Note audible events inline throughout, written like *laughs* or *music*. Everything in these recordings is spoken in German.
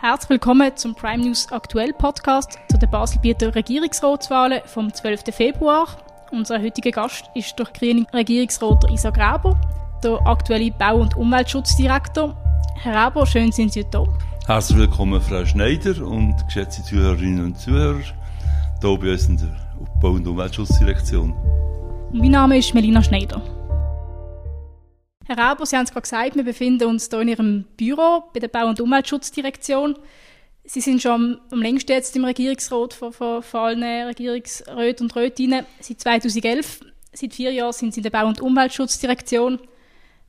Herzlich willkommen zum Prime News Aktuell Podcast zu den Baselbieter Regierungsratswahlen vom 12. Februar. Unser heutiger Gast ist der grüne Regierungsrat Isa Graber, der aktuelle Bau- und Umweltschutzdirektor. Herr Graber, schön sind Sie da. Herzlich willkommen, Frau Schneider und geschätzte Zuhörerinnen und Zuhörer, hier bei uns in der Bau- und Umweltschutzdirektion. Mein Name ist Melina Schneider. Herr Rauber, Sie haben es gerade gesagt, wir befinden uns hier in Ihrem Büro bei der Bau- und Umweltschutzdirektion. Sie sind schon am, längsten jetzt im Regierungsrat von, von, von allen Regierungsräten und Rätinnen seit 2011. Seit vier Jahren sind Sie in der Bau- und Umweltschutzdirektion.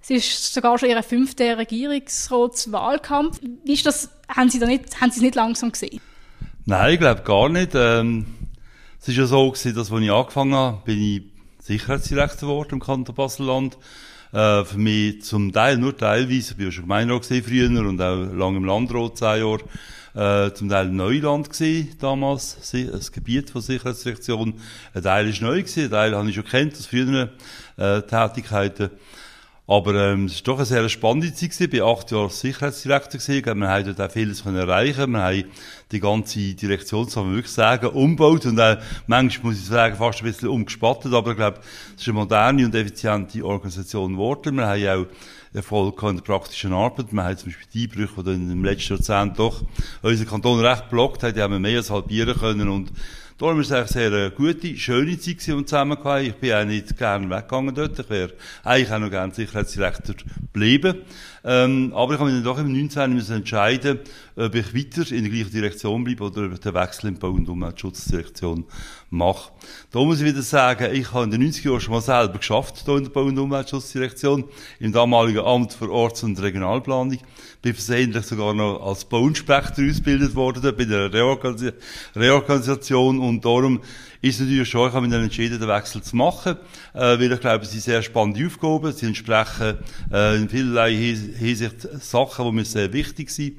Es ist sogar schon Ihr fünfter Regierungsratswahlkampf. Wie ist das? Haben Sie da nicht, haben Sie es nicht langsam gesehen? Nein, ich glaube gar nicht. Ähm, es ist ja so gewesen, dass, als ich angefangen habe, bin ich Sicherheitsdirektor geworden im Kanton Basel-Land. Äh, für mich zum Teil, nur teilweise, ich war schon Gemeinderat früher und auch lange im Landrat, zehn Jahre, äh, zum Teil Neuland gewesen, damals, das Gebiet von Sicherheitsdirektion. Ein Teil ist neu gewesen, ein Teil habe ich schon kennt aus früheren äh, Tätigkeiten. Aber ähm, es war doch eine sehr spannende Zeit. Gewesen. Ich war acht Jahre Sicherheitsdirektor. Gewesen. Wir haben dort auch vieles können erreichen Wir haben die ganze Direktion, das man wirklich sagen, umgebaut und auch manchmal, muss ich sagen, fast ein bisschen umgespattet. Aber ich glaube, es ist eine moderne und effiziente Organisation geworden. Wir haben auch Erfolg in der praktischen Arbeit. Wir haben zum Beispiel die Einbrüche, die in dem letzten Jahrzehnt doch unseren Kanton recht blockt haben, die haben wir mehr als halbieren können. Und Darum war es eigentlich sehr eine gute, schöne Zeit, die wir zusammen hatten. Ich bin auch nicht gerne weggegangen dort. Ich wäre eigentlich auch noch gerne Sicherheitsdirektor geblieben. Ähm, aber ich habe mich dann doch im 19. müssen entscheiden, ob ich weiter in der gleichen Direktion bleibe oder ob ich den Wechsel die Bau- und Umweltschutzdirektion mache. Da muss ich wieder sagen, ich habe in den 90 Jahren schon mal selber geschafft, hier in der Bau- und Umweltschutzdirektion, im damaligen Amt für Orts- und Regionalplanung. Bin versehentlich sogar noch als Bauinspektor ausgebildet worden, bei der Reorgan Reorganisation und darum ist natürlich schon, ich habe mich dann entschieden, den Wechsel zu machen, äh, weil ich glaube, es sind sehr spannende Aufgaben, sie entsprechen äh, in vielerlei Hinsicht Sachen, die mir sehr wichtig sind.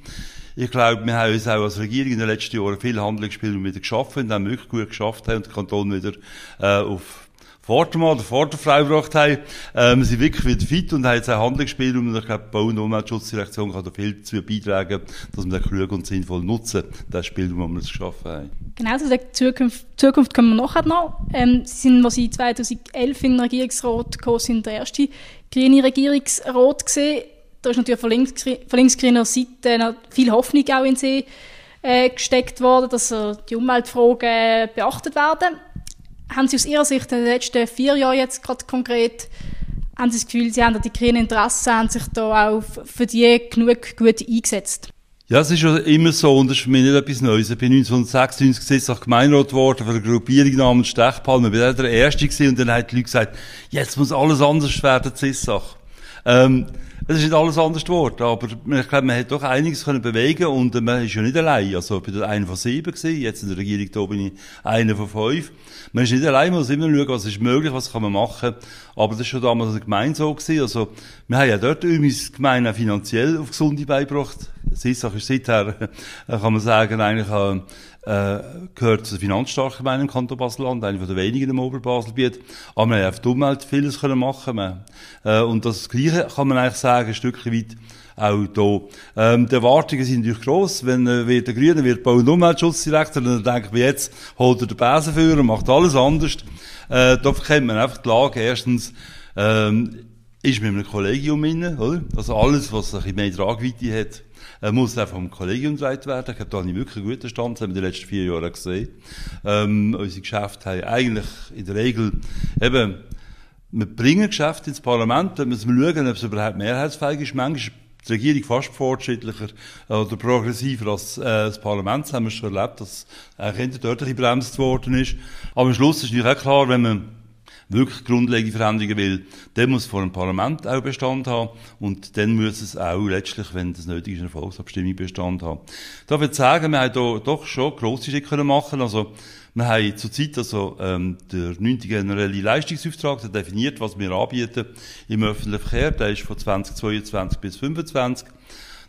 Ich glaube, wir haben uns auch als Regierung in den letzten Jahren viel Handlungsspielraum wieder geschaffen haben wirklich gut geschafft haben und den Kanton wieder äh, auf Vordermann oder Vorderfrau gebracht haben. Äh, wir sind wirklich wieder fit und haben jetzt auch Handlungsspielraum und ich glaube, die Bau- und Umweltschutzdirektion kann da viel dazu beitragen, dass wir den klug und sinnvoll nutzen, das Spielraum, das wir uns geschaffen haben. Genau, zu der Zukunft, Zukunft kommen wir nachher noch. Ähm, Sie sind, als Sie 2011 in den Regierungsrat gekommen sind, der erste grüne Regierungsrat gesehen. Da ist natürlich von, links, von linksgrüner Seite noch viel Hoffnung auch in Sie äh, gesteckt worden, dass äh, die Umweltfragen beachtet werden. Haben Sie aus Ihrer Sicht in den letzten vier Jahren jetzt gerade konkret, haben Sie das Gefühl, Sie haben da die grünen Interessen, haben sich da auch für die genug gut eingesetzt? Ja, es ist schon immer so, und das ist für mich nicht etwas Neues. Ich bin 1996 gesetzt nach Gemeinderat geworden für eine Gruppierung namens Stechpalme. Ich bin der Erste gewesen, und dann haben die Leute gesagt, jetzt muss alles anders werden, Zissach. Ähm, es ist nicht alles anders geworden, aber ich glaube, man hat doch einiges können bewegen und man ist ja nicht allein. Also, ich bin einer von sieben gewesen, jetzt in der Regierung da bin ich einer von fünf. Man ist nicht allein, man muss immer schauen, was ist möglich, was kann man machen. Aber das ist schon damals in der Gemeinde so gewesen. Also, wir haben ja dort übrigens Gemeinde auch finanziell auf gesunde beigebracht. Sissach ist seither, *laughs* kann man sagen, eigentlich, äh, gehört zu den finanzstarken Gemeinden im Kanton Basel-Land, eine den wenigen im Oberbaselbiet. Aber wir haben auf die Umwelt vieles können machen. Man, äh, und das Gleiche kann man eigentlich sagen, ein Stückchen weit auch hier. Ähm, die Erwartungen sind natürlich gross. Wenn äh, wird der Grüne wird Bau- und Umweltschutzdirektor, dann denke ich, jetzt holt er den Besen für und macht alles anders. Äh, da kennt man einfach die Lage. Erstens, ähm, ist mit einem Kollegium inne, oder? Also alles, was ein bisschen mehr Tragweite hat, äh, muss einfach vom Kollegium getragen werden. Ich glaube, da habe ich wirklich einen guten Stand, das haben wir in den letzten vier Jahren gesehen. Ähm, unsere Geschäfte haben eigentlich in der Regel eben, wir bringen Geschäfte ins Parlament, dann müssen wir schauen, ob es überhaupt mehrheitsfähig ist. Manchmal ist die Regierung fast fortschrittlicher oder progressiver als äh, das Parlament. Das haben wir schon erlebt, dass eigentlich dort ein bremst worden ist. Aber am Schluss ist natürlich auch klar, wenn man wirklich grundlegende Veränderungen will, dann muss vor dem Parlament auch Bestand haben und dann muss es auch letztlich, wenn das nötig ist, eine Volksabstimmung Bestand haben. Da würde ich sagen, wir haben hier doch schon grosse Schritte können machen. Also wir haben zurzeit also ähm, der 9. generelle Leistungsauftrag, der definiert, was wir anbieten im öffentlichen Verkehr. Der ist von 2022 bis 2025.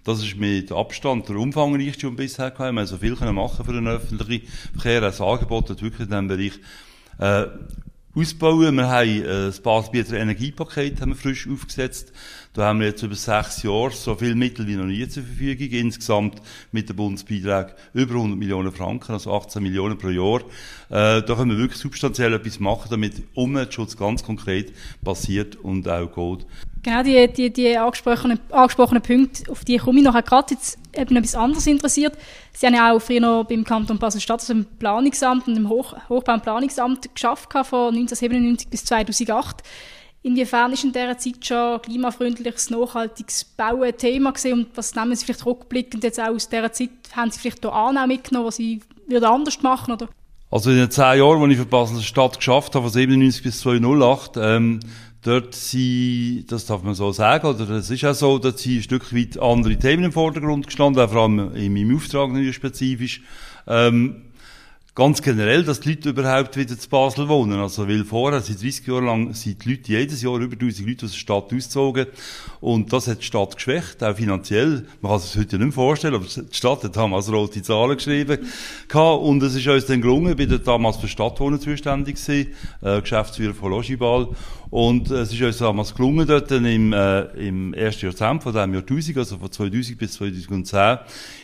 Das ist mit Abstand der umfangreichste, den wir bisher hatten. Wir haben so viel können machen für den öffentlichen Verkehr. Das Angebot hat wirklich in diesem Bereich äh, ausbauen. Wir haben äh, das Baselbieter Energiepaket haben wir frisch aufgesetzt. Da haben wir jetzt über sechs Jahre so viel Mittel wie noch nie zur Verfügung. Insgesamt mit dem Bundesbeitrag über 100 Millionen Franken, also 18 Millionen pro Jahr. Äh, da können wir wirklich substanziell etwas machen, damit Umweltschutz ganz konkret passiert und auch geht. Genau, die, die, die angesprochenen, angesprochenen Punkte, auf die komme ich nachher gerade jetzt eben etwas anderes interessiert. Sie haben ja auch früher noch beim Kanton Basel-Stadt, also im Planungsamt und im Hoch Hochbau- und Planungsamt geschafft, von 1997 bis 2008. Inwiefern ist in dieser Zeit schon klimafreundliches, nachhaltiges Bauen ein Thema gewesen und was nehmen Sie vielleicht rückblickend jetzt auch aus dieser Zeit, haben Sie vielleicht hier auch mitgenommen, was Sie würden anders machen oder? Also in den zehn Jahren, die ich für Basel-Stadt geschafft habe, von 97 bis 2008, ähm, dort sind, das darf man so sagen, oder es ist auch so, dass sind ein Stück weit andere Themen im Vordergrund gestanden, auch vor allem in meinem Auftrag nicht spezifisch. Ähm, ganz generell, dass die Leute überhaupt wieder zu Basel wohnen. Also, weil vorher, seit 30 Jahren lang, sind die Leute jedes Jahr über 1000 Leute aus der Stadt ausgezogen. Und das hat die Stadt geschwächt, auch finanziell. Man kann sich das heute nicht mehr vorstellen, aber die Stadt hat damals rote Zahlen geschrieben. Und es ist uns dann gelungen, ich bin damals für Stadtwohnen zuständig gewesen, äh, Geschäftsführer von Logibal. Und äh, es ist uns damals gelungen, dort im, äh, im ersten Jahrzehnt von diesem Jahr 1000, also von 2000 bis 2010,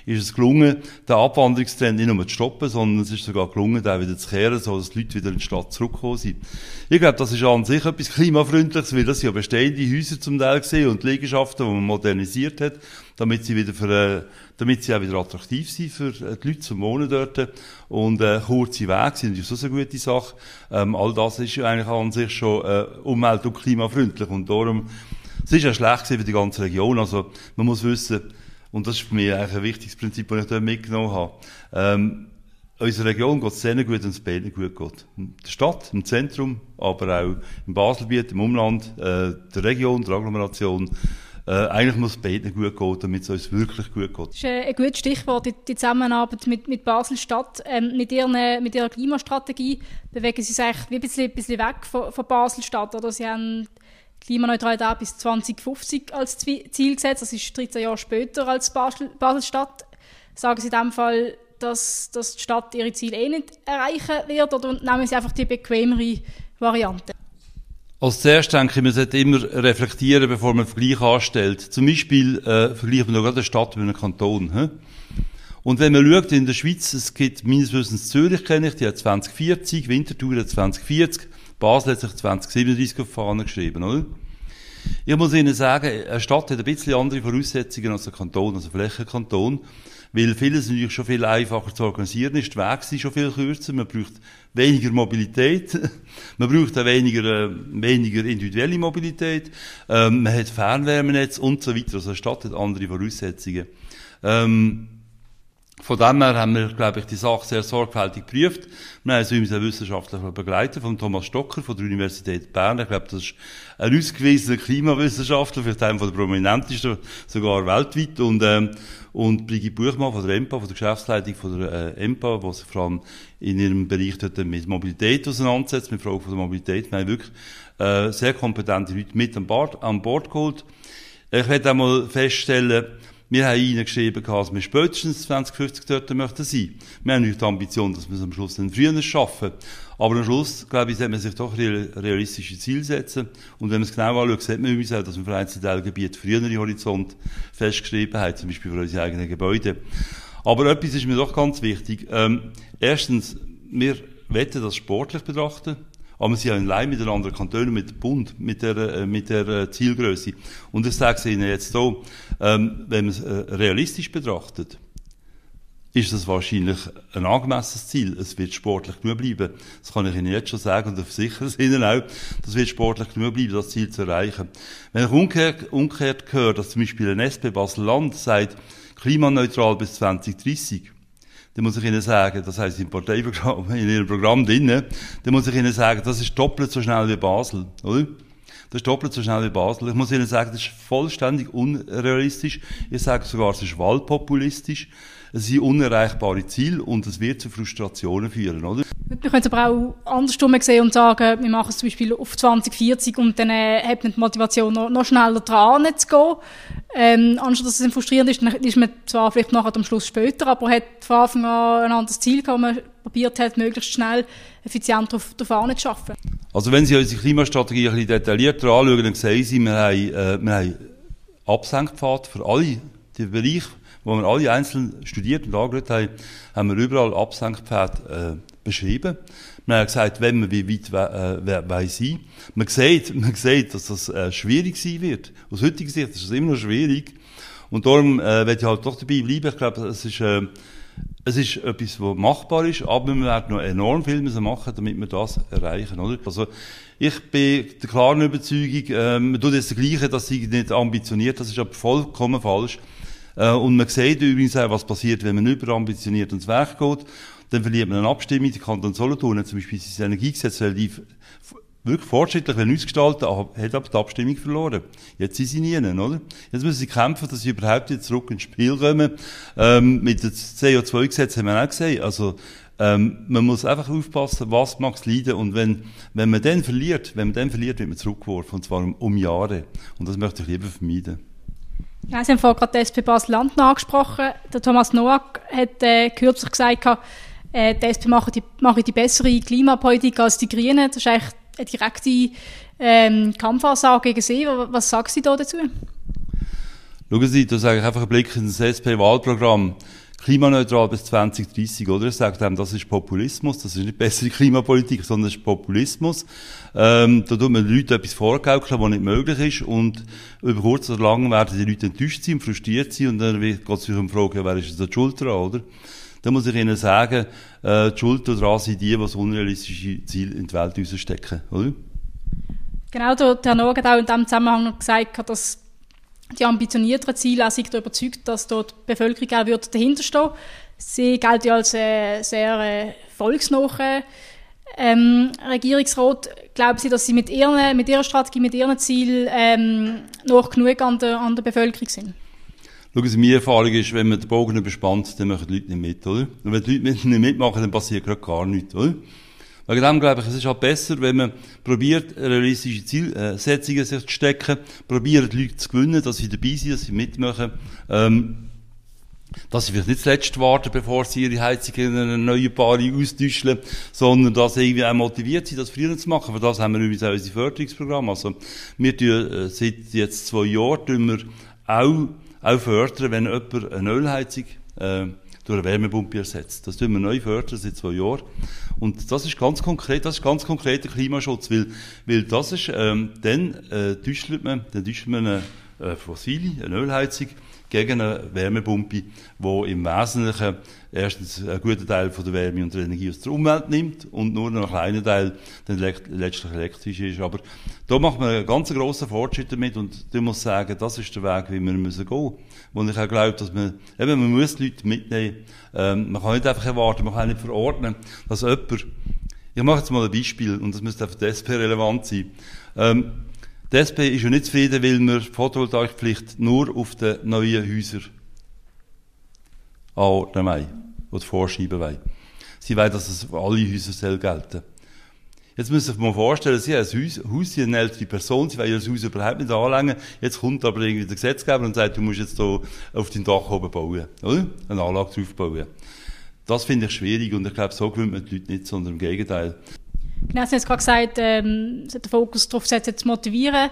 ist es gelungen, den Abwanderungstrend nicht nur zu stoppen, sondern es ist sogar gelungen, den wieder zu kehren, so dass die Leute wieder in die Stadt zurückgekommen sind. Ich glaube, das ist an sich etwas klimafreundliches, weil das ja bestehende Häuser zum Teil gesehen und Liegenschaften, die man modernisiert hat, damit sie wieder für, äh, damit sie auch wieder attraktiv sind für äh, die Leute zum Wohnen dort. Und äh, kurze Wege sind natürlich so eine gute Sache. Ähm, all das ist ja eigentlich an sich schon äh, umwelt- und klimafreundlich. Und darum, es ist ja schlecht für die ganze Region. Also man muss wissen, und das ist für mich eigentlich ein wichtiges Prinzip, das ich dort mitgenommen habe. Ähm, Unsere Region geht sehr gut, wenn es beiden gut geht. In der Stadt, im Zentrum, aber auch im Baselbiet, im Umland, äh, der Region, der Agglomeration. Äh, eigentlich muss es beiden gut gehen, damit es uns wirklich gut geht. Das ist ein gutes Stichwort, die, die Zusammenarbeit mit, mit Basel-Stadt. Ähm, mit, ihren, mit ihrer Klimastrategie bewegen sie sich eigentlich ein bisschen, ein bisschen weg von, von Basel-Stadt. Sie haben Klimaneutralität bis 2050 als Ziel gesetzt. Das ist 13 Jahre später als Basel-Stadt. Sagen Sie in diesem Fall, dass, dass die Stadt ihre Ziele eh nicht erreichen wird oder nehmen sie einfach die bequemere Variante? Als zuerst denke ich, man sollte immer reflektieren, bevor man Vergleich anstellt. Zum Beispiel äh, vergleicht man noch eine Stadt mit einem Kanton. He? Und wenn man schaut, in der Schweiz, es gibt meines Wissens Zürich, kenne ich, die hat 2040, Winterthur hat 2040, Basel hat sich 2037 auf Fahnen geschrieben, oder? Ich muss Ihnen sagen, eine Stadt hat ein bisschen andere Voraussetzungen als ein Kanton, als ein Flächenkanton. Weil vieles natürlich schon viel einfacher zu organisieren ist. Die Wege sind schon viel kürzer. Man braucht weniger Mobilität. *laughs* man braucht auch weniger, äh, weniger individuelle Mobilität. Ähm, man hat Fernwärmenetz und so weiter. Also eine Stadt hat andere Voraussetzungen. Ähm, von dem her haben wir, glaube ich, die Sache sehr sorgfältig geprüft. Wir haben uns einen wissenschaftlichen Begleiter von Thomas Stocker von der Universität Bern. Ich glaube, das ist ein ausgewiesener Klimawissenschaftler, vielleicht einer der prominentesten, sogar weltweit. Und, ähm, und Brigitte Buchmann von der EMPA, von der Geschäftsleitung von der äh, EMPA, die sich vor allem in ihrem Bereich dort mit Mobilität auseinandersetzt, mit Fragen der Mobilität. Wir haben wirklich äh, sehr kompetente Leute mit an Bord, an Bord geholt. Ich werde einmal feststellen, wir haben ihnen geschrieben, dass wir spätestens 2050 dort möchten sein. Wir haben nicht die Ambition, dass wir es am Schluss dann früher schaffen. Aber am Schluss, glaube ich, sollte man sich doch realistische Ziele setzen. Und wenn man es genau anschaut, sieht man übrigens auch, dass wir für einzelne Teilgebiete frühere Horizont festgeschrieben haben, zum Beispiel für unsere eigenen Gebäude. Aber etwas ist mir doch ganz wichtig. Ähm, erstens, wir wollen das sportlich betrachten. Aber wir sind ja in Leih mit den anderen Kantonen, mit dem Bund, mit der, äh, mit der äh, Zielgröße. Und ich sage es Ihnen jetzt so, ähm, wenn man es äh, realistisch betrachtet, ist das wahrscheinlich ein angemessenes Ziel. Es wird sportlich genug bleiben. Das kann ich Ihnen jetzt schon sagen und ich versichere es Ihnen auch. Das wird sportlich genug bleiben, das Ziel zu erreichen. Wenn ich umgekehrt, umgekehrt höre, dass zum Beispiel ein SP Basel-Land sagt, klimaneutral bis 2030, dann muss ich Ihnen sagen, das heißt im Parteiprogramm, *laughs* in Ihrem Programm drinnen, dann muss ich Ihnen sagen, das ist doppelt so schnell wie Basel, oder? Das ist doppelt so schnell wie Basel. Ich muss Ihnen sagen, das ist vollständig unrealistisch. Ich sage sogar, es ist wahlpopulistisch. Es sind unerreichbare Ziele und es wird zu Frustrationen führen, oder? Wir können es aber auch andersrum sehen und sagen, wir machen es zum Beispiel auf 2040 und dann äh, hat man die Motivation, noch, noch schneller dran zu gehen. Ähm, anstatt dass es frustrierend ist, ist man zwar vielleicht nachher am Schluss später, aber hat von Anfang an ein anderes Ziel gehabt, man probiert hat, möglichst schnell effizient darauf, darauf arbeiten. Also wenn Sie unsere Klimastrategie ein bisschen detaillierter anschauen, dann sehen Sie, wir haben, äh, wir haben Absenkpfad für alle die Bereiche, wo wir alle einzeln studiert und angeschaut haben, haben wir überall Absenkpfad äh, beschrieben. Wir haben gesagt, wenn wir wie weit äh, wollen sein. Man sieht, *laughs* man sieht, dass das äh, schwierig sein wird. Aus heutiger Sicht ist das immer noch schwierig. Und darum äh, werde ich halt doch dabei bleiben. Ich glaube, es ist, äh, es ist etwas, was machbar ist, aber wir werden noch enorm viel müssen machen, damit wir das erreichen, oder? Also, ich bin der klaren Überzeugung, äh, man tut jetzt das Gleiche, dass sie nicht ambitioniert, das ist aber vollkommen falsch. Äh, und man sieht übrigens auch, was passiert, wenn man überambitioniert ins Werk geht. Dann verliert man eine Abstimmung, die Kanton Solothurn hat zum Beispiel sein Energiegesetz relativ wirklich fortschrittlich ausgestaltet, hat aber die Abstimmung verloren. Jetzt sind sie nie, oder? Jetzt müssen sie kämpfen, dass sie überhaupt jetzt zurück ins Spiel kommen. Ähm, mit dem CO2-Gesetz haben wir auch gesehen, also, ähm, man muss einfach aufpassen, was mag es leiden. Und wenn, wenn man dann verliert, wenn man dann verliert, wird man zurückgeworfen. Und zwar um, um Jahre. Und das möchte ich lieber vermeiden. Ja, Sie haben vorhin gerade die SP Basel-Land angesprochen. Der Thomas Noack hat äh, kürzlich gesagt, äh, die SP mache die, mache die bessere Klimapolitik als die Grünen. Das ist eigentlich eine direkte ähm, Kampfansage gegen Sie. Was sagen Sie da dazu? Schauen Sie, da sage ich einfach einen Blick ins SP-Wahlprogramm. Klimaneutral bis 2030, oder? Ich sage dem, das ist Populismus, das ist nicht bessere Klimapolitik, sondern das ist Populismus. Ähm, da tut man den Leuten etwas vorgaukeln, was nicht möglich ist, und über kurz oder lang werden die Leute enttäuscht sein, frustriert sein, und dann geht es sich um die Frage, wer ist jetzt die Schuld dran, oder? Da muss ich Ihnen sagen, äh, die Schuld daran sind die, die unrealistische Ziel in die Welt rausstecken, oder? Genau, der, Noah hat auch in diesem Zusammenhang gesagt, dass die ambitionierteren Ziele auch sich überzeugt, dass dort die Bevölkerung auch wird dahinter stehen Sie gelten ja als äh, sehr äh, volksnahe ähm, Regierungsrat. Glauben Sie, dass Sie mit, ihren, mit Ihrer Strategie, mit Ihren Zielen ähm, noch genug an der, an der Bevölkerung sind? Schauen Sie, meine Erfahrung ist, wenn man den Bogen überspannt, dann machen die Leute nicht mit, oder? Und wenn die Leute nicht mitmachen, dann passiert gerade gar nichts, oder? Wegen dem glaube ich, es ist halt besser, wenn man probiert, realistische Zielsetzungen sich zu stecken, probiert, Leute zu gewinnen, dass sie dabei sind, dass sie mitmachen, ähm, dass sie vielleicht nicht zuletzt warten, bevor sie ihre Heizung in eine neue Paare austauschen, sondern dass sie irgendwie auch motiviert sind, das früher zu machen. Für das haben wir übrigens auch unser Förderungsprogramm. Also, wir tun, äh, seit jetzt zwei Jahren, auch, auch fördern, wenn jemand eine Ölheizung, äh, durch eine Wärmepumpe ersetzt. Das tun wir neu fördern seit zwei Jahren. Und das ist ganz konkret, das ist ganz konkreter Klimaschutz, weil, weil das ist, ähm, dann, äh, täuscht man, dann täuscht man eine, äh, fossile, eine Ölheizung, gegen eine Wärmepumpe, die im Wesentlichen erstens einen guten Teil von der Wärme und der Energie aus der Umwelt nimmt und nur einen kleinen Teil dann letztlich elektrisch ist. Aber da macht man einen ganz grossen Fortschritt damit und ich muss sagen, das ist der Weg, wie wir müssen gehen. Wo ich auch glaube, dass man, eben, man muss die Leute mitnehmen. Ähm, man kann nicht einfach erwarten, man kann nicht verordnen, dass jemand, ich mache jetzt mal ein Beispiel und das müsste für die SP relevant sein. Ähm, die SP ist ja nicht zufrieden, weil wir Photovoltaikpflicht nur auf den neuen Häusern anordnen wollen, oder vorschreiben wollen. Sie wollen, dass es für alle Häuser gelten Jetzt müssen Sie sich mal vorstellen, Sie haben ein Haus, Haus Sie eine ältere Person, Sie wollen Ihr Haus überhaupt nicht anlängen. Jetzt kommt aber irgendwie der Gesetzgeber und sagt, du musst jetzt hier auf dein Dach oben bauen, oder? Eine Anlage drauf bauen. Das finde ich schwierig und ich glaube, so gewöhnt man die Leute nicht, sondern im Gegenteil. Genau, Sie haben gerade gesagt, ähm, den Fokus darauf setzen, zu motivieren,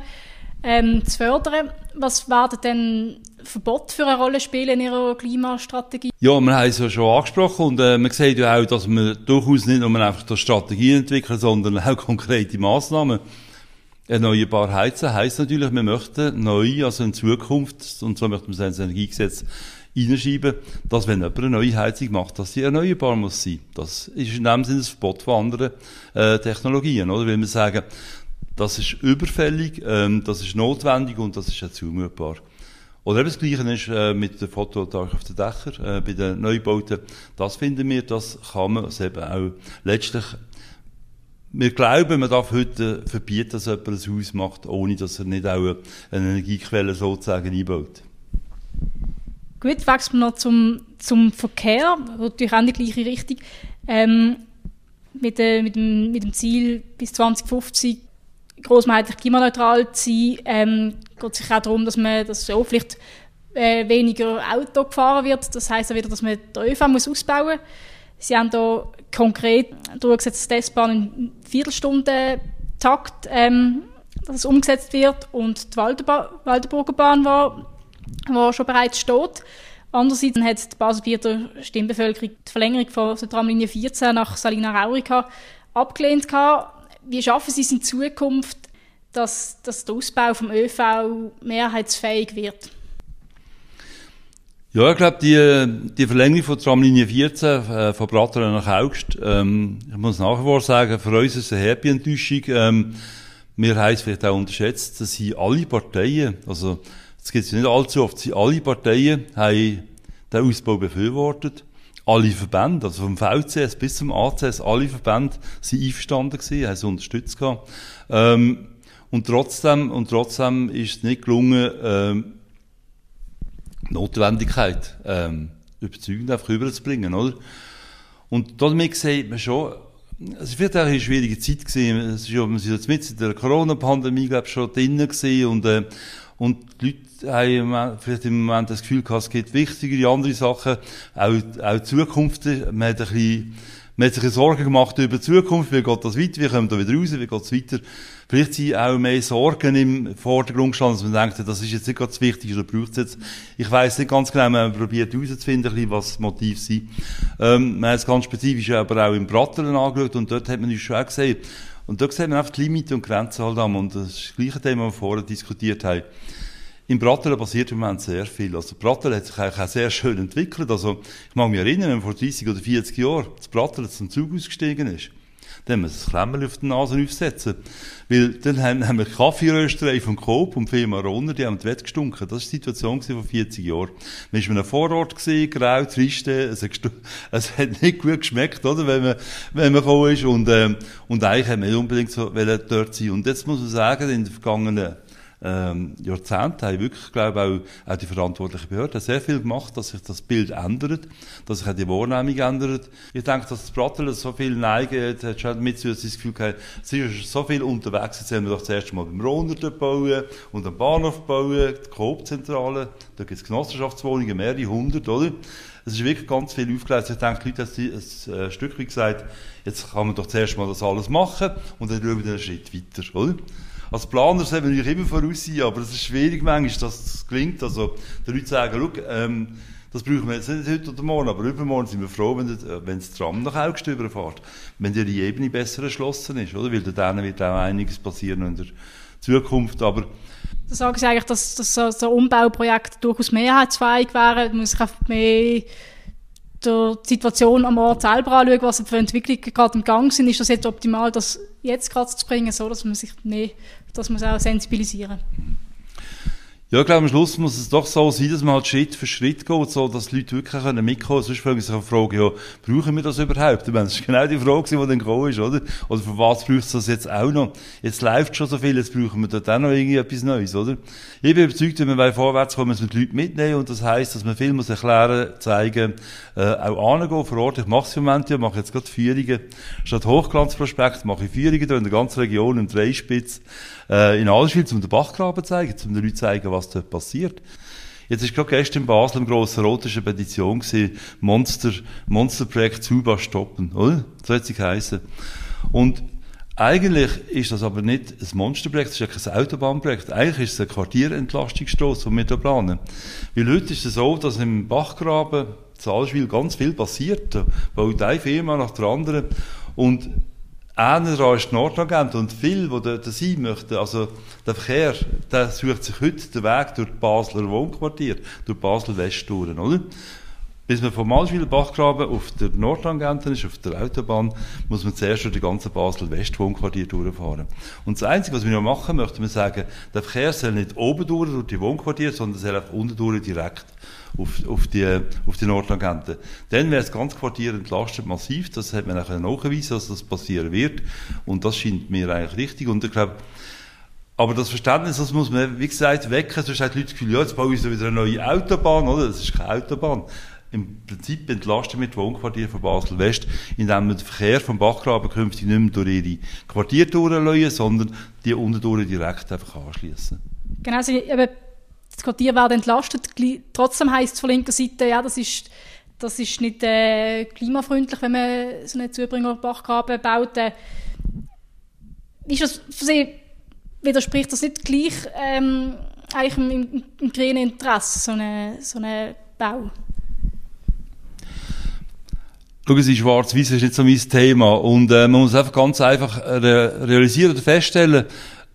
ähm, zu fördern. Was werden denn Verbot für eine Rolle spielen in Ihrer Klimastrategie? Ja, wir haben es ja schon angesprochen und äh, man sieht ja auch, dass wir durchaus nicht nur einfach die Strategie entwickeln, sondern *laughs* auch konkrete Massnahmen. Erneuerbar heizen heisst natürlich, wir möchten neu, also in Zukunft, und so möchten wir das Energiegesetz reinschreiben, dass wenn jemand eine neue Heizung macht, dass sie erneuerbar muss sein. Das ist in dem Sinne ein Verbot von anderen äh, Technologien, oder? Weil wir sagen, das ist überfällig, ähm, das ist notwendig und das ist auch zumutbar. Oder eben das Gleiche ist äh, mit der Photovoltaik auf den Dächern, äh, bei den Neubauten. Das finden wir, das kann man also eben auch letztlich wir glauben, man darf heute verbieten, dass jemand ein Haus macht, ohne dass er nicht auch eine Energiequelle sozusagen einbaut. Gut, wechseln wir noch zum, zum Verkehr, natürlich auch in die gleiche Richtung. Ähm, mit, äh, mit, dem, mit dem Ziel, bis 2050 großmehrheitlich klimaneutral zu sein, ähm, geht es sich auch darum, dass man dass so vielleicht äh, weniger Auto gefahren wird. Das heißt auch wieder, dass man den ÖV muss ausbauen muss. Sie haben da konkret durchgesetzt, dass die S-Bahn in Viertelstunden-Takt ähm, umgesetzt wird und die Waldenburger Bahn, war, wo schon bereits steht. Andererseits hat die Baselbieter Stimmbevölkerung die Verlängerung von der Tramlinie 14 nach Salina Raurica abgelehnt. Wie schaffen Sie es in Zukunft, dass, dass der Ausbau vom ÖV mehrheitsfähig wird? Ja, ich glaube, die, die Verlängerung von Tramlinie 14 äh, von Bratteren nach Augst, ähm, ich muss nach wie sagen, für uns ist es eine happy Enttäuschung. Ähm, wir haben es vielleicht auch unterschätzt, dass sie alle Parteien, also es gibt es nicht allzu oft, sie alle Parteien haben den Ausbau befürwortet. Alle Verbände, also vom VCS bis zum ACS, alle Verbände sind einverstanden gewesen, haben es unterstützt gehabt. Ähm, und trotzdem, und trotzdem ist es nicht gelungen, ähm, Notwendigkeit ähm, überzeugend einfach rüberzubringen, oder? Und damit sieht man schon, es wird auch eine schwierige Zeit gewesen. Es ist ja, wir sind jetzt mit in der Corona-Pandemie, glaube ich, schon drinnen gewesen und, äh, und die Leute haben vielleicht im Moment das Gefühl gehabt, es gibt wichtigere andere Sachen, auch, auch Zukunft. Man hat ein bisschen, man hat sich Sorgen gemacht über die Zukunft, wie geht das weiter, wie kommen wir da wieder raus, wie geht es weiter. Vielleicht sind auch mehr Sorgen im Vordergrund gestanden, dass man denkt, das ist jetzt nicht ganz wichtig, oder braucht es jetzt. Ich weiss nicht ganz genau, man probiert herauszufinden, was das Motiv sind. Ähm, man hat es ganz spezifisch aber auch im Brattelen angeschaut und dort hat man uns schon auch gesehen. Und dort sieht man einfach die Limite und Grenzen halt an. Und das ist das gleiche Thema, das wir vorher diskutiert haben. Im Brattelen passiert im Moment sehr viel. Also, Brattelen hat sich eigentlich auch sehr schön entwickelt. Also, ich mag mich erinnern, wenn vor 30 oder 40 Jahren das Brattelen zum Zug ausgestiegen ist dann muss das Klemmerli auf die Nase aufsetzen. Weil dann haben, haben wir Kaffeerösterei vom Coop und Firma Ronner, die haben die Wett gestunken. Das war die Situation vor 40 Jahren. Man war in einem Vorort, gewesen, grau, triste, es hat, *laughs* es hat nicht gut geschmeckt, oder, wenn man, wenn man gekommen ist. Und, ähm, und eigentlich haben wir nicht unbedingt so dort sein. Und jetzt muss man sagen, in den vergangenen ähm, Jahrzehnte haben wirklich, glaube auch, auch die verantwortlichen Behörden sehr viel gemacht, dass sich das Bild ändert, dass sich auch die Wahrnehmung ändert. Ich denke, dass das Bratteln so viel neigen, hat schon mit das Gefühl gehabt, es ist so viel unterwegs, jetzt haben wir doch zuerst mal beim Rohner bauen und am Bahnhof bauen, die Coop-Zentrale, da gibt es Genossenschaftswohnungen, mehrere hundert, oder? Es ist wirklich ganz viel aufgelegt. Ich denke, die Leute haben ein, Stück wie gesagt, jetzt kann man doch zuerst mal das alles machen und dann schauen wir einen Schritt weiter, oder? Als Planer soll man natürlich immer voraus sein, aber es ist schwierig manchmal, dass es gelingt. Also, die Leute sagen, schau, ähm, das brauchen wir jetzt nicht heute oder morgen, aber übermorgen sind wir froh, wenn, äh, wenn das Tram nach August überfährt. Wenn die Ebene besser erschlossen ist, oder? Weil dann wird auch einiges passieren in der Zukunft, aber da sagen Sie eigentlich, dass, dass so, so Umbauprojekte durchaus mehrheitsfähig wären, man muss sich einfach mehr die Situation am Ort selber anschauen, was für Entwicklungen gerade im Gang sind. Ist das jetzt optimal, das jetzt gerade zu bringen, so dass man sich dass man es auch sensibilisieren? Ja, ich glaube, am Schluss muss es doch so sein, dass man halt Schritt für Schritt geht, so dass die Leute wirklich mitkommen können. Sonst fragen sich die Frage, ja, brauchen wir das überhaupt? Ich meine, das ist genau die Frage, die dann gekommen ist, oder? Oder für was braucht es das jetzt auch noch? Jetzt läuft schon so viel, jetzt brauchen wir dort auch noch irgendwie etwas Neues, oder? Ich bin überzeugt, wenn wir vorwärts kommen, müssen wir die Leute mitnehmen und das heisst, dass man viel muss erklären, zeigen, äh, auch angehen vor Ort. Ich mache es im Moment ja, mache jetzt gerade Führungen. Statt Hochglanzprospekt mache ich Führungen da in der ganzen Region, im Dreispitz, äh, in Allschwil, um den Bachgraben zu zeigen, um den Leuten zu zeigen, was dort passiert. Jetzt ist gerade gestern in Basel im Grossen Rot Petition gewesen, Monster, Monsterprojekt Zuba stoppen, oder? So hat sie geheissen. Und eigentlich ist das aber nicht ein Monsterprojekt, es ist ein Autobahnprojekt. Eigentlich ist es ein Quartierentlastungsstoß, den wir hier planen. Weil heute ist es so, dass im Bachgraben, in Allschwil, ganz viel passiert. Da baut eine Firma nach der anderen. Und einer ist Nordagent und viele, die dort sein möchten, also der Verkehr, der sucht sich heute den Weg durch die Basler Wohnquartier, durch Basel-West oder? Bis man vom Malschwiler Bachgraben auf der Nordtangente ist, auf der Autobahn, muss man zuerst durch die ganze Basel-West-Wohnquartier durchfahren. Und das Einzige, was wir noch machen, möchten wir sagen, der Verkehr soll nicht oben durch, durch die Wohnquartier, sondern soll einfach unten durch direkt auf, auf die, auf die Nordtangente. Dann wäre das ganze Quartier entlastet massiv, das hat man auch nachgewiesen, dass das passieren wird. Und das scheint mir eigentlich richtig. Und ich glaube, aber das Verständnis, das muss man, wie gesagt, wecken. Sonst haben die Leute das Gefühl, ja, jetzt bauen wir wieder eine neue Autobahn, oder? Das ist keine Autobahn. Im Prinzip entlasten wir die Wohnquartiere von Basel-West, indem wir den Verkehr vom Bachgraben künftig nicht mehr durch ihre Quartiere durchlassen, sondern die unten direkt einfach anschließen. Genau, also das Quartier werden entlastet. Trotzdem heisst es von linker Seite, ja, das ist das ist nicht äh, klimafreundlich, wenn man so einen Zubringerbachgraben baut. Äh, ist das für Sie, widerspricht das nicht gleich ähm, eigentlich im, im, im grünen Interesse, so ein so eine Bau? Schauen Sie, Schwarz-Weiß ist nicht so mein Thema. Und äh, man muss einfach ganz einfach re realisieren oder feststellen,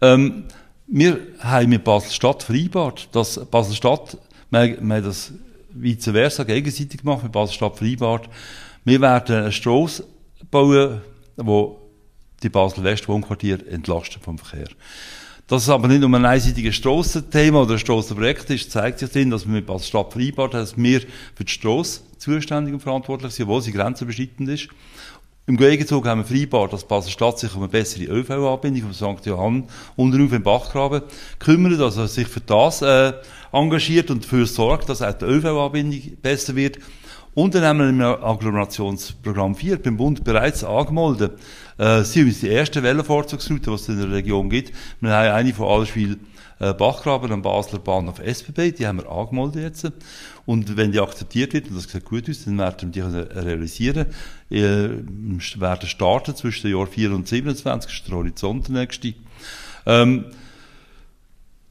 ähm, wir haben mit Basel-Stadt vereinbart, dass Basel-Stadt, wir, wir haben das vice versa gegenseitig gemacht, mit Basel-Stadt vereinbart, wir werden eine Strasse bauen, wo die Basel-West-Wohnquartier entlasten vom Verkehr. Dass es aber nicht um ein einseitiges Strassenthema oder ein Strassenprojekt ist, zeigt sich darin, dass wir mit Basel-Stadt vereinbart haben, dass wir für die Strasse zuständig und verantwortlich sind, obwohl sie grenzüberschreitend ist. Im Gegenzug haben wir vereinbart, dass Basel-Stadt sich um eine bessere ÖV-Anbindung vom St. Johann unterauf im Bachgraben kümmert, also sich für das äh, engagiert und dafür sorgt, dass auch die ÖV-Anbindung besser wird. Und dann haben wir im Agglomerationsprogramm 4 beim Bund bereits angemeldet, äh, sind uns die ersten Vellenvorzugsrouten, die es in der Region gibt. Wir haben eine von Allschwil Bachgraben am Basler Bahnhof SBB, die haben wir angemeldet jetzt. Und wenn die akzeptiert wird, und das sieht gut aus, dann werden wir die realisieren, äh, werden starten zwischen den Jahren 4 und 27, das ist der Horizont der nächste. Ähm,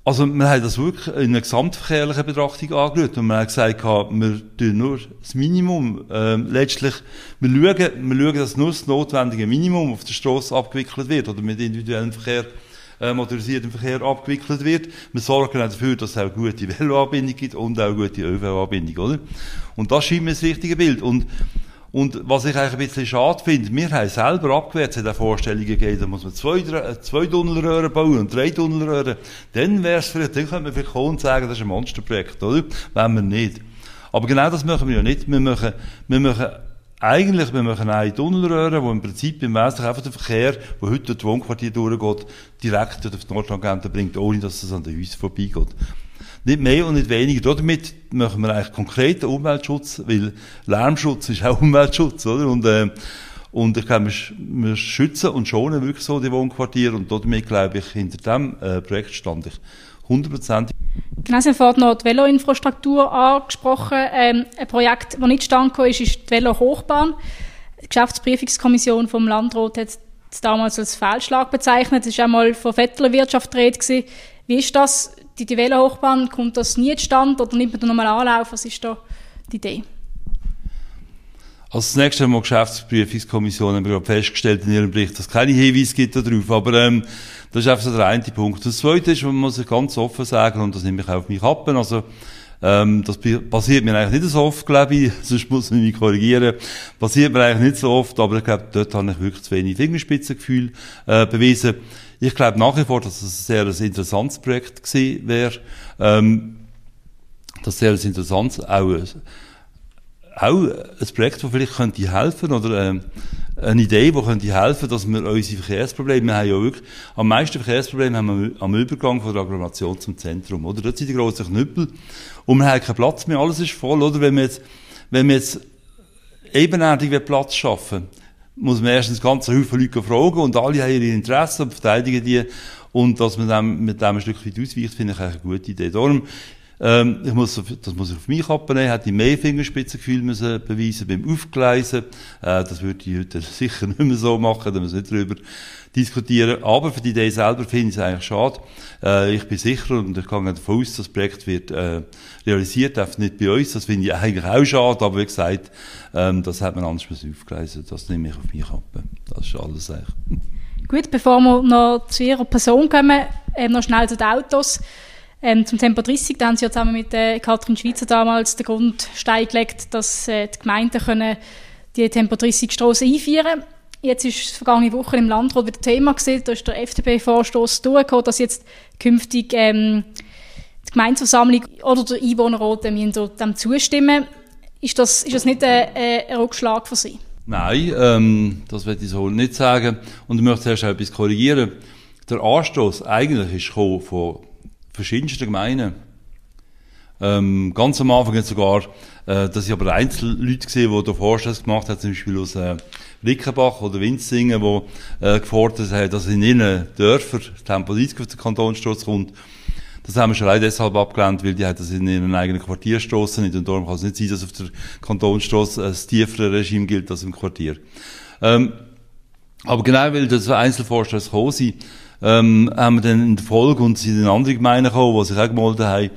also, wir haben das wirklich in einer gesamtverkehrlichen Betrachtung angeschaut und wir haben gesagt, wir tun nur das Minimum, ähm, letztlich, wir schauen, wir schauen, dass nur das notwendige Minimum auf der Straße abgewickelt wird oder mit individuellem Verkehr, äh, motorisiertem Verkehr abgewickelt wird. Wir sorgen auch dafür, dass es auch gute Veloanbindung gibt und auch gute ÖV-Anbindung, oder? Und das scheint mir das richtige Bild. Und und was ich eigentlich ein bisschen schade finde, wir haben selber abgewehrt, es hat auch Vorstellungen gegeben, da muss man zwei, drei, zwei Tunnelröhren bauen und drei Tunnelröhren. Dann wär's vielleicht, dann könnte man vielleicht kommen und sagen, das ist ein Monsterprojekt, oder? Wenn wir nicht. Aber genau das machen wir ja nicht. Wir machen, wir machen eigentlich, wir machen eine Tunnelröhre, wo im Prinzip im Wesentlichen einfach der Verkehr, der heute durch das Wohnquartier durchgeht, direkt auf die Nordtangente bringt, ohne dass es an den Häusern vorbeigeht. Nicht mehr und nicht weniger. Damit machen wir eigentlich konkreten Umweltschutz, weil Lärmschutz ist auch *laughs* Umweltschutz, oder? Und, äh, und ich glaube, wir, wir schützen und schonen wirklich so die Wohnquartiere und damit glaube ich, hinter dem äh, Projekt stand ich hundertprozentig. Genau, Sie haben noch die Veloinfrastruktur angesprochen. Ähm, ein Projekt, das nicht stand ist, ist die Velo-Hochbahn. Die Geschäftsprüfungskommission vom Landrat hat es damals als Fehlschlag bezeichnet. Es war einmal von Vettlerwirtschaft Rede. Wie ist das? die, die Velohochbahn, kommt das nie zustande oder nimmt man da nochmal Anlauf? Was ist da die Idee? Also das nächste Mal Geschäftsprüfungskommission haben wir festgestellt in ihrem Bericht, dass es keine Hinweise gibt darauf. Aber ähm, das ist einfach so der eine Punkt. Das zweite ist, man muss ganz offen sagen, und das nehme ich auch auf mich ab, also ähm, das passiert mir eigentlich nicht so oft, glaube ich, *laughs* sonst muss ich mich korrigieren. Passiert mir eigentlich nicht so oft, aber ich glaube, dort habe ich wirklich zu wenig Fingerspitzengefühl äh, bewiesen. Ich glaube nach wie vor, dass es ein sehr interessantes Projekt gewesen wäre. Ähm, das sehr interessantes, auch, auch ein Projekt, das vielleicht könnte helfen oder ähm, eine Idee, die könnte helfen, dass wir unsere Verkehrsprobleme, wir haben ja wirklich, am meisten Verkehrsprobleme haben wir am Übergang von der Agglomeration zum Zentrum, oder? Dort sind die grossen Knüppel und wir haben keinen Platz mehr, alles ist voll, oder? Wenn wir jetzt, wenn wir jetzt ebenerdig Platz schaffen, muss man erstens ganz Haufen Leute fragen und alle haben ihre Interessen und verteidigen die. Und dass man dem, mit dem ein Stück weit ausweicht, finde ich eigentlich eine gute Idee. Darum, ähm, ich muss, das muss ich auf mich abnehmen, hätte ich mehr Fingerspitzengefühl müssen beweisen beim Aufgleisen. Äh, das würde ich heute *laughs* sicher nicht mehr so machen, da müssen wir nicht drüber diskutieren. Aber für die Idee selber finde ich es eigentlich schade. Äh, ich bin sicher und ich gehe davon aus, das Projekt wird äh, realisiert, einfach nicht bei uns. Das finde ich eigentlich auch schade, aber wie gesagt, ähm, das hat man anders aufgeleistet. Das nehme ich auf mich ab. Das ist alles eigentlich. Gut, bevor wir noch zu Ihrer Person kommen, ähm, noch schnell zu den Autos. Ähm, zum Tempo 30, da haben Sie ja zusammen mit äh, Katrin Schweizer damals den Grundstein gelegt, dass äh, die Gemeinden können die Tempo 30 Straße einführen. Jetzt ist vergangene Woche im Landrat wieder Thema gewesen, da ist der FDP-Vorstoß durchgekommen, dass jetzt künftig ähm, die Gemeindeversammlung oder der Einwohnerrat dem zustimmen ist das, ist das nicht ein, ein Rückschlag für Sie? Nein, ähm, das werde ich so nicht sagen. Und ich möchte zuerst etwas korrigieren. Der Anstoß eigentlich ist von verschiedensten Gemeinden. Ähm, ganz am Anfang sogar, äh, dass ich aber Einzelleute gesehen, die da Vorstöße gemacht haben, zum Beispiel aus äh, Rickenbach oder Winzingen, die äh, gefordert haben, dass in ihren Dörfern Tempo 30 auf den Kantonsstraße kommt. Das haben wir schon leider deshalb abgelehnt, weil die hat das in ihren eigenen Quartierstrassen nicht und darum kann es nicht sein, dass auf der Kantonsstrasse ein tieferes Regime gilt als im Quartier. Ähm, aber genau weil das Einzelvorstellungen gekommen sind, ähm, haben wir dann in der Folge und sind in andere Gemeinden gekommen, die sich auch gemeldet haben,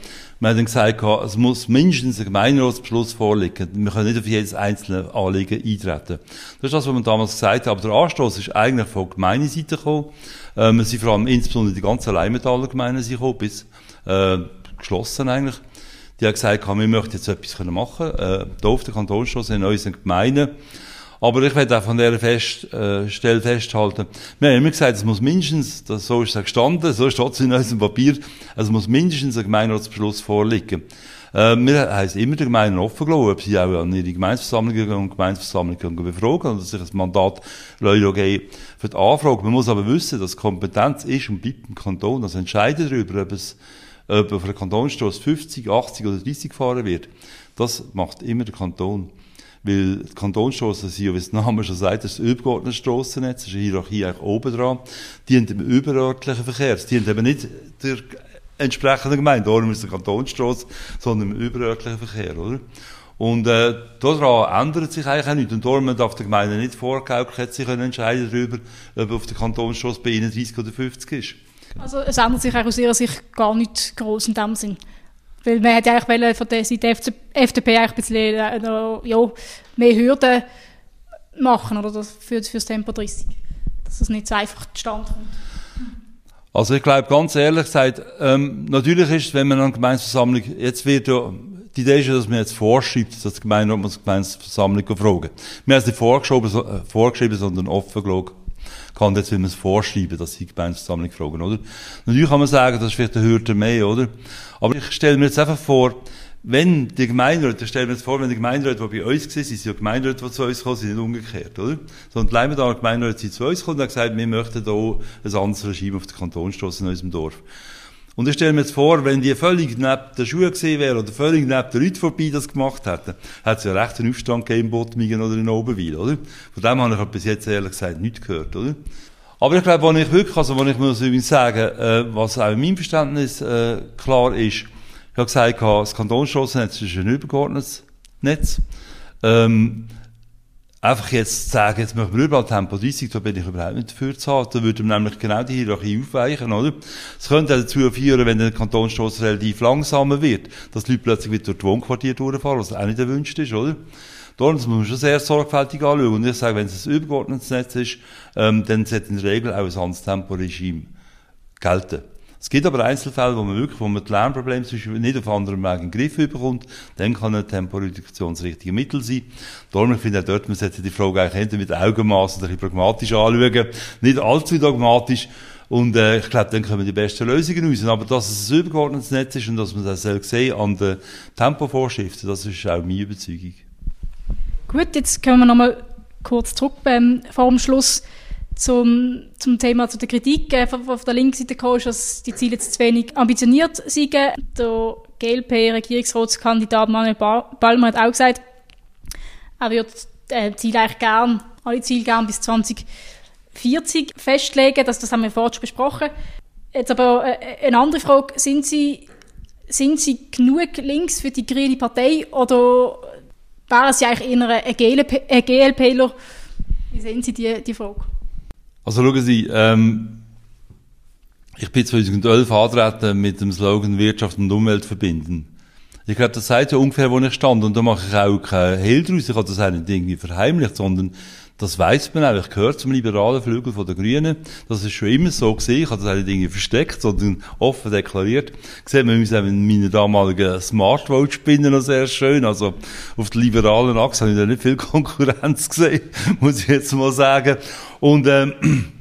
wir haben dann gesagt, es muss mindestens ein Gemeinderatsbeschluss vorliegen. Wir können nicht auf jedes einzelne Anliegen eintreten. Das ist das, was wir damals gesagt haben. Aber der Anstoß ist eigentlich von Gemeindeseite gekommen. Ähm, es sind vor allem insbesondere die ganzen Leimetaler Gemeinden gekommen, bis äh, geschlossen eigentlich. Die haben gesagt, wir möchten jetzt etwas machen können, äh, hier auf der Kantonsstrasse in unseren Gemeinden. Aber ich werde auch von dieser Fest, äh, Stelle festhalten. Wir haben immer gesagt, es muss mindestens, das, so ist es gestanden, so ist es in unserem Papier, es muss mindestens ein Gemeinderatsbeschluss vorliegen. Äh, wir haben immer der Gemeinde offen gelassen, ob sie auch an ihre Gemeinsversammlungen und Gemeinsversammlungen befragen oder sich ein Mandat geben für die Anfrage. Man muss aber wissen, dass Kompetenz ist und bleibt im Kanton. Also entscheiden darüber, ob es ob auf einer Kantonsstrasse 50, 80 oder 30 gefahren wird. Das macht immer der Kanton. Weil die Kantonsstrassen sind, ja, wie der Name schon sagt, das ist übergeordnete Strassennetz, das ist eine Hierarchie eigentlich oben dran. Die haben im überörtlichen Verkehr. Die haben eben nicht der entsprechenden Gemeinde, darum ist es eine Kantonsstrasse, sondern im überörtlichen Verkehr, oder? Und äh, daran ändert sich eigentlich auch nichts. Und darum darf der Gemeinde nicht vorgaukeln, sie können entscheiden darüber, ob auf der Kantonsstrasse bei ihnen 30 oder 50 ist. Also es ändert sich auch aus ihrer Sicht gar nicht groß in dem Sinn. Weil man hätte eigentlich von der Seite FDP eigentlich ein bisschen äh, ja, mehr Hürden machen oder für, für das Tempo 30. Dass es nicht so einfach zustande kommt. Also ich glaube, ganz ehrlich gesagt, ähm, natürlich ist es, wenn man an Gemeinsversammlung, jetzt wird ja, die Idee ist ja, dass man jetzt vorschreibt, dass die Gemeinde muss die Gemeinsversammlung fragen. Wir haben es nicht vorgeschrieben, äh, vorgeschrieben sondern offen gelassen kann jetzt, es vorschreiben, dass die Gemeinsversammlung fragen, oder? Natürlich kann man sagen, das ist vielleicht eine Hürde mehr, oder? Aber ich stelle mir jetzt einfach vor, wenn die Gemeinderäte, stellen wir uns vor, wenn die Gemeinderäte, die bei uns waren, sind ja Gemeinderäte, die zu uns kommen, sind nicht umgekehrt, oder? Sondern die Leimendaler Gemeinderäte sind zu uns gekommen und haben gesagt, wir möchten hier ein anderes Regime auf der Kantonsstrasse in unserem Dorf. Und ich stelle mir jetzt vor, wenn die völlig neben der Schuhe gesehen wären oder völlig neben den Leuten vorbei das gemacht hätten, hätte es ja recht einen Aufstand gegeben in Bottmingen oder in Oberwil, oder? Von dem habe ich bis jetzt ehrlich gesagt nichts gehört, oder? Aber ich glaube, was ich wirklich, also was ich muss übrigens sagen, äh, was auch in meinem Verständnis äh, klar ist, ich habe gesagt, das Kantonsstrassennetz ist ein übergeordnetes Netz. Ähm, einfach jetzt zu sagen, jetzt machen wir überall Tempo 30, da bin ich überhaupt nicht dafür zu haben. Da würde man nämlich genau die Hierarchie aufweichen, oder? Es könnte dazu führen, wenn der Kantonsstrasse relativ langsamer wird, dass die Leute plötzlich wieder durch die Wohnquartiere durchfahren, was auch nicht erwünscht ist, oder? Darum muss man schon sehr sorgfältig anschauen. Und ich sage, wenn es ein übergeordnetes Netz ist, ähm, dann sollte in der Regel auch ein anderes Temporegime gelten. Es gibt aber Einzelfälle, wo man wirklich, wo man die Lärmprobleme nicht auf anderem Weg in den Griff bekommt, dann kann eine Temporeduktion das richtige Mittel sein. Darum, ich finde auch dort, man sollte die Frage eigentlich mit Augenmaß ein bisschen pragmatisch anschauen. Nicht allzu dogmatisch. Und äh, ich glaube, dann kommen die besten Lösungen raus. Aber dass es ein übergeordnetes Netz ist und dass man das sehen an den Tempovorschriften, das ist auch meine Überzeugung. Gut, jetzt kommen wir nochmal kurz zurück ähm, vor dem Schluss zum, zum Thema zu der Kritik äh, von, von der linken Seite gekommen, dass die Ziele jetzt zu wenig ambitioniert sind. Der GLP-Regierungsratskandidat Manuel Balmer hat auch gesagt, er würde äh, Ziele eigentlich gern, alle Ziele gern bis 2040 festlegen. Das, das haben wir vorhin schon besprochen. Jetzt aber äh, eine andere Frage, sind Sie, sind Sie genug links für die Grüne Partei oder wären Sie eigentlich eher ein GLPler? Wie sehen Sie die, die Frage? Also schauen Sie, ähm, ich bin 2011 angetreten mit dem Slogan Wirtschaft und Umwelt verbinden. Ich glaube, das sagt ja ungefähr, wo ich stand. Und da mache ich auch kein Hehl draus. Ich habe das auch nicht irgendwie verheimlicht, sondern das weiß man auch. Ich gehöre zum liberalen Flügel von der Grünen. Das ist schon immer so gesehen. Ich habe das nicht irgendwie versteckt, sondern offen deklariert. Sieht man auch in meiner damaligen Smartwatch spinnen noch sehr schön. Also, auf der liberalen Achse habe ich da nicht viel *laughs* Konkurrenz gesehen, muss ich jetzt mal sagen. Und, ähm, *clears throat*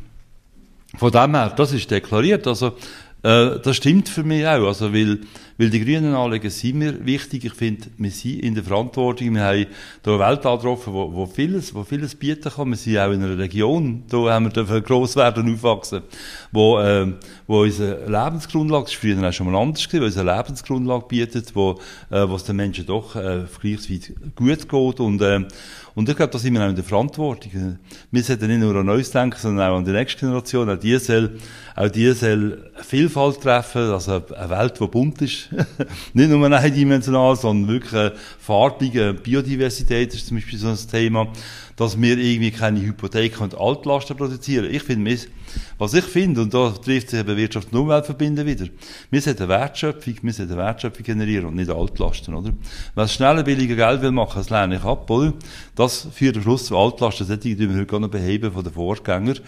von dem her, das ist deklariert. Also, äh, das stimmt für mich auch. Also, weil, weil die grünen Anliegen sind mir wichtig. Ich finde, wir sind in der Verantwortung. Wir haben hier eine Welt angetroffen, wo, wo vieles, wo vieles bieten kann. Wir sind auch in einer Region, da haben wir dürfen gross werden, aufwachsen, wo, äh, wo unsere Lebensgrundlage, das war früher auch schon mal anders gewesen, wo unsere Lebensgrundlage bietet, wo, äh, wo es den Menschen doch, äh, vergleichsweise gut geht und, äh, und ich glaube, da sind wir auch in der Verantwortung. Wir sollten nicht nur an uns denken, sondern auch an die nächste Generation. Auch die soll, auch die soll Vielfalt treffen, also eine Welt, die bunt ist. *laughs* nicht nur eindimensional, sondern wirklich farbige Biodiversität ist zum Beispiel so ein Thema, dass wir irgendwie keine Hypotheken und Altlasten produzieren. Ich finde, was ich finde, und da trifft sich eben Wirtschaft und Umwelt verbinden wieder, wir sollten Wertschöpfung, wir sollten Wertschöpfung generieren und nicht Altlasten, oder? Wenn es schneller billiger Geld will machen, das lehne ich ab, oder? Das führt am Schluss zu Altlasten, das die wir heute gar noch beheben von den Vorgängern.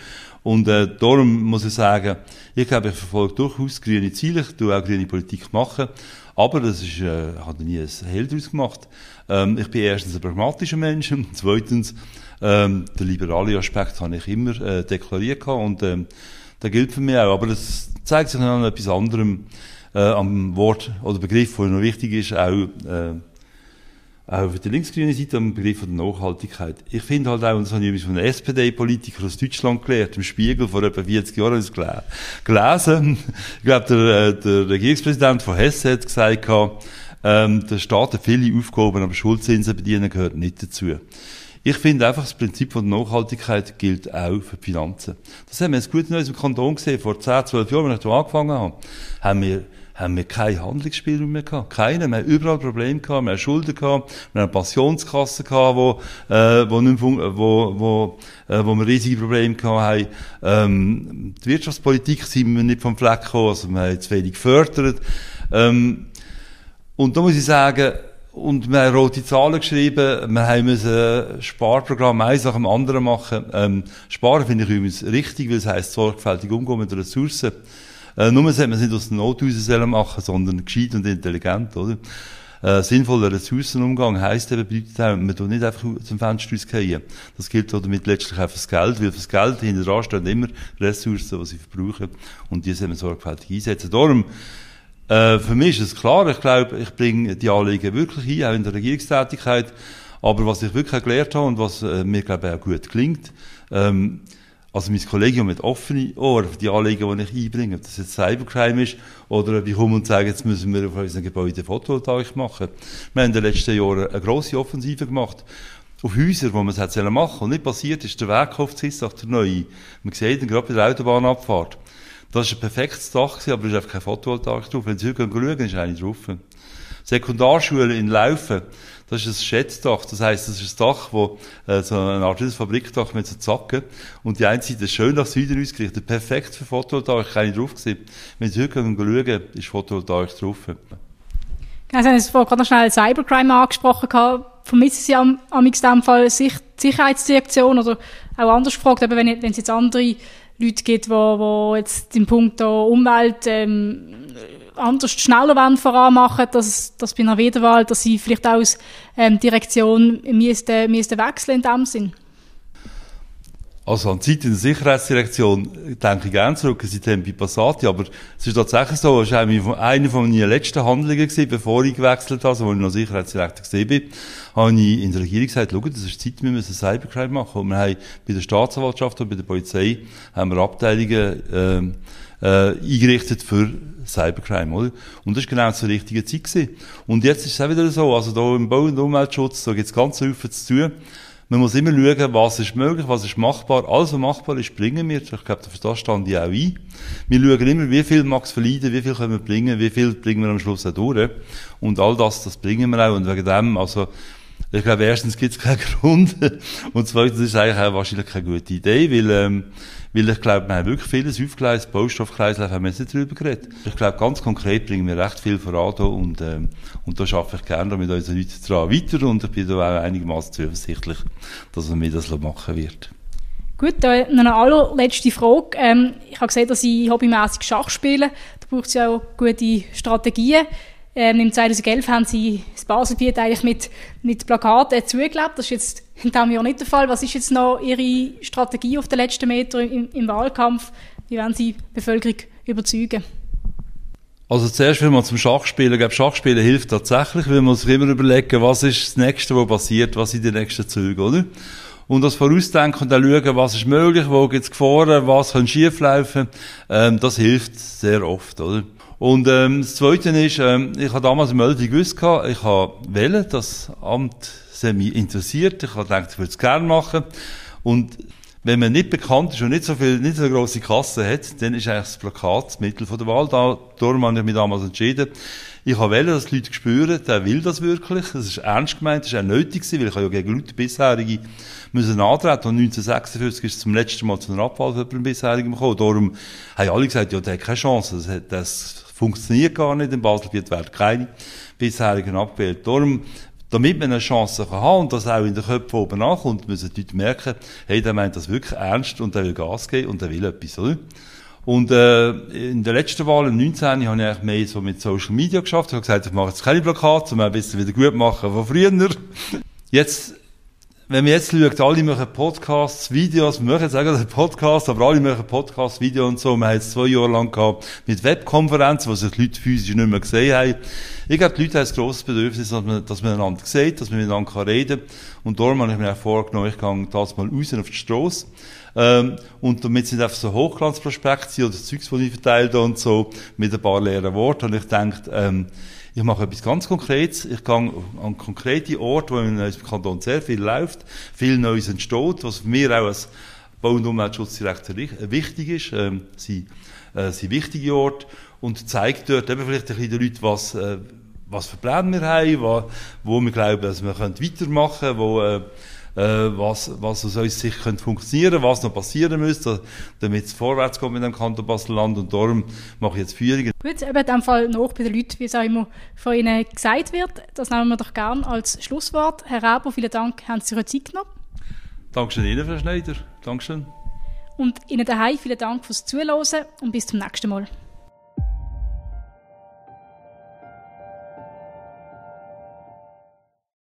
Und äh, darum muss ich sagen, ich glaube, ich verfolge durchaus grüne Ziele, ich tue auch grüne Politik machen, aber das ist, äh, hat nie ein Held daraus gemacht. Ähm, ich bin erstens ein pragmatischer Mensch *laughs* und zweitens ähm, der liberale Aspekt habe ich immer äh, deklariert und ähm, der gilt für mich auch. Aber das zeigt sich noch an etwas anderem äh, am Wort oder Begriff, der noch wichtig ist, auch, äh, auch für die linksgrüne Seite am Begriff der Nachhaltigkeit. Ich finde halt auch, und das habe ich von einem SPD-Politiker aus Deutschland gelernt, im Spiegel vor etwa 40 Jahren ist gelesen. *laughs* Ich glaube, der, äh, der Regierungspräsident von Hesse hat gesagt, ähm, der Staat hat viele Aufgaben, aber Schuldzinsen bedienen gehört nicht dazu. Ich finde einfach, das Prinzip von Nachhaltigkeit gilt auch für die Finanzen. Das haben wir jetzt gut in unserem Kanton gesehen. Vor 10, 12 Jahren, als ich hier angefangen habe, haben wir haben wir keinen Handlungsspielraum mehr gehabt. Keinen. Wir haben überall Probleme gehabt. Wir haben Schulden gehabt. Wir haben Pensionskassen gehabt, wo, äh, wo, nicht wo, wo, äh, wo wir riesige Probleme gehabt haben. Ähm, die Wirtschaftspolitik sind wir nicht vom Fleck gekommen. Also wir haben zu wenig gefördert. Ähm, und da muss ich sagen, und wir haben rote Zahlen geschrieben, wir haben ein Sparprogramm eins nach dem anderen machen. Ähm, Sparen finde ich übrigens richtig, weil es heisst sorgfältig umgehen mit Ressourcen. Äh, nur sollte man es nicht aus den Nothäusern machen, sondern gescheit und intelligent, oder? Äh, sinnvoller Ressourcenumgang heisst eben, bedeutet auch, man tut nicht einfach zum Fenster rausgehen. Das gilt damit letztlich auch fürs Geld, weil fürs Geld hinter dran stehen immer Ressourcen, die sie verbrauchen, und die sollen wir sorgfältig einsetzen. Darum, äh, für mich ist es klar, ich glaube, ich bringe die Anliegen wirklich ein, auch in der Regierungstätigkeit. Aber was ich wirklich gelernt habe und was äh, mir, glaube ich, auch gut klingt, ähm, also mein Kollegium mit offenen Ohren für die Anliegen, die ich einbringe, ob das jetzt Cybercrime ist oder ob ich komme und sage, jetzt müssen wir auf unseren Gebäuden Photovoltaik machen. Wir haben in den letzten Jahren eine grosse Offensive gemacht auf Häuser, wo man es hätte machen sollen. Und nicht passiert ist der Wegkauf zu der neue. Man sieht ihn gerade bei der Autobahnabfahrt. Das war ein perfektes Dach, aber es ist einfach kein Photovoltaik drauf. Wenn Sie heute schauen, ist eine drauf. Sekundarschule in Laufen, das ist ein Schätzdach. Das heisst, das ist ein Dach, wo, äh, so eine Art Fabrikdach mit so Zacken. Und die eine Seite schön nach Süden ausgerichtet. Perfekt für Photovoltaik, keine drauf gewesen. Wenn Sie heute schauen, ist Photovoltaik drauf. Sie haben vorhin gerade noch schnell Cybercrime angesprochen. Vermissen Sie am, am in dem Fall Sicherheitsdirektion oder auch anders gefragt, eben wenn, wenn es jetzt andere Leute gibt, die, die jetzt im Punkt Umwelt ähm, anders schneller wollen voran machen, dass, dass bei einer Wiederwahl, dass sie vielleicht auch als ähm, Direktion müssten, müssten wechseln in dem Sinn. Also an die Zeit in der Sicherheitsdirektion denke ich gerne zurück, seitdem bei Passati, aber es ist tatsächlich so, es war eine von meinen letzten Handlungen gewesen, bevor ich gewechselt habe, also als ich noch Sicherheitsdirektor gesehen bin, habe ich in der Regierung gesagt, schau, das ist Zeit, wir müssen Cybercrime machen. Und wir haben bei der Staatsanwaltschaft und bei der Polizei haben wir Abteilungen äh, äh, eingerichtet für Cybercrime, oder? Und das war genau zur richtigen Zeit gewesen. Und jetzt ist es auch wieder so, also da im Bau- und Umweltschutz, da gibt es ganz viel zu tun. Man muss immer schauen, was ist möglich, was ist machbar. Alles, was machbar ist, bringen wir. Ich glaube, für das stand ich auch ein. Wir schauen immer, wie viel mag verleiden, wie viel können wir bringen, wie viel bringen wir am Schluss auch durch. Und all das, das bringen wir auch. Und wegen dem, also, ich glaube, erstens gibt es keinen *laughs* Grund. Und zweitens ist es eigentlich auch wahrscheinlich keine gute Idee, weil, ähm, weil ich glaube, wir haben wirklich vieles aufgeleistet. Baustoffkreislauf haben wir jetzt nicht drüber geredet. Ich glaube, ganz konkret bringen wir recht viel voran hier und, ähm, und da schaffe ich gerne mit unseren Leuten dran weiter und ich bin da auch einigermaßen zuversichtlich, dass man mir das machen wird. Gut, dann eine allerletzte Frage. Ähm, ich habe gesehen, dass Sie hobbymäßig Schach spielen. Da braucht es ja auch gute Strategien. Ähm, Im 2011 haben sie das Baselbiet eigentlich mit, mit Plakaten zugelebt. Das ist jetzt in diesem Jahr nicht der Fall. Was ist jetzt noch Ihre Strategie auf den letzten Metern im, im Wahlkampf? Wie werden Sie die Bevölkerung überzeugen? Also zuerst will man zum Schachspielen, ich glaube, Schachspielen hilft tatsächlich, weil man sich immer überlegen, was ist das Nächste, was passiert, was sind die nächsten Züge, oder? Und das Vorausdenken und dann schauen, was ist möglich, wo gibt's Gefahren, was kann schieflaufen, ähm, das hilft sehr oft, oder? Und ähm, das Zweite ist, ähm, ich habe damals im Öldi gewusst, ich habe wählen, das Amt hat mich interessiert, ich habe gedacht, ich würde es gerne machen. Und wenn man nicht bekannt ist und nicht so viel, nicht so eine grosse Kasse hat, dann ist eigentlich das Plakat das Mittel von der Wahl. Da, darum habe ich mich damals entschieden. Ich habe wählen, dass die Leute spüren, der will das wirklich. Das ist ernst gemeint, das ist auch nötig gewesen, weil ich ja gegen Leute bisherige müssen antreten. Und 1946 ist es zum letzten Mal zu einer Abwahl für einen bisherigen gekommen. Darum haben alle gesagt, ja, der hat keine Chance. Das, das funktioniert gar nicht. In Basel wird keine bisherigen abgewählt. Darum damit man eine Chance kann haben und das auch in den Köpfen oben ankommt, müssen die Leute merken, hey, der meint das wirklich ernst und der will Gas geben und der will etwas, oder? Und äh, in der letzten Wahl, im 19. habe ich eigentlich mehr so mit Social Media geschafft. Ich habe gesagt, ich mache jetzt keine Plakate, um ein bisschen wieder gut machen von früher. Jetzt wenn man jetzt schaut, alle machen Podcasts, Videos, wir machen jetzt auch Podcast, aber alle machen Podcasts, Videos und so. Wir haben jetzt zwei Jahre lang gehabt mit Webkonferenzen, wo sich die Leute physisch nicht mehr gesehen haben. Ich glaube, die Leute haben ein grosses Bedürfnis, dass man, dass man einander sieht, dass man miteinander reden kann. Und darum habe ich mir auch vorgenommen, ich gehe das mal raus auf die Strasse. Ähm, und damit sind einfach so Hochglanzprospekte oder Zeugs, die ich verteile und so, mit ein paar leeren Worten. Und ich denke, ähm, ich mache etwas ganz Konkretes. Ich gehe an konkrete Orte, wo in unserem Kanton sehr viel läuft, viel Neues entsteht, was mich auch als Bau- und Umweltschutzdirektor wichtig ist. Ähm, sind, äh, sind wichtige Orte und zeigt dort eben vielleicht ein bisschen den Leuten, was, äh, was für Pläne wir haben, wo, wo wir glauben, dass wir weitermachen können, wo, äh, äh, was, was aus uns sich könnte funktionieren was noch passieren müsste, damit es vorwärts kommt mit dem Kanton Basel-Land und darum mache ich jetzt Führungen. Gut, eben in dem Fall noch bei den Leuten, wie es auch immer von Ihnen gesagt wird. Das nehmen wir doch gerne als Schlusswort. Herr Rauber, vielen Dank, haben Sie sich Zeit genommen. Dankeschön Ihnen, Frau Schneider. Dankeschön. Und Ihnen daheim vielen Dank fürs Zuhören und bis zum nächsten Mal.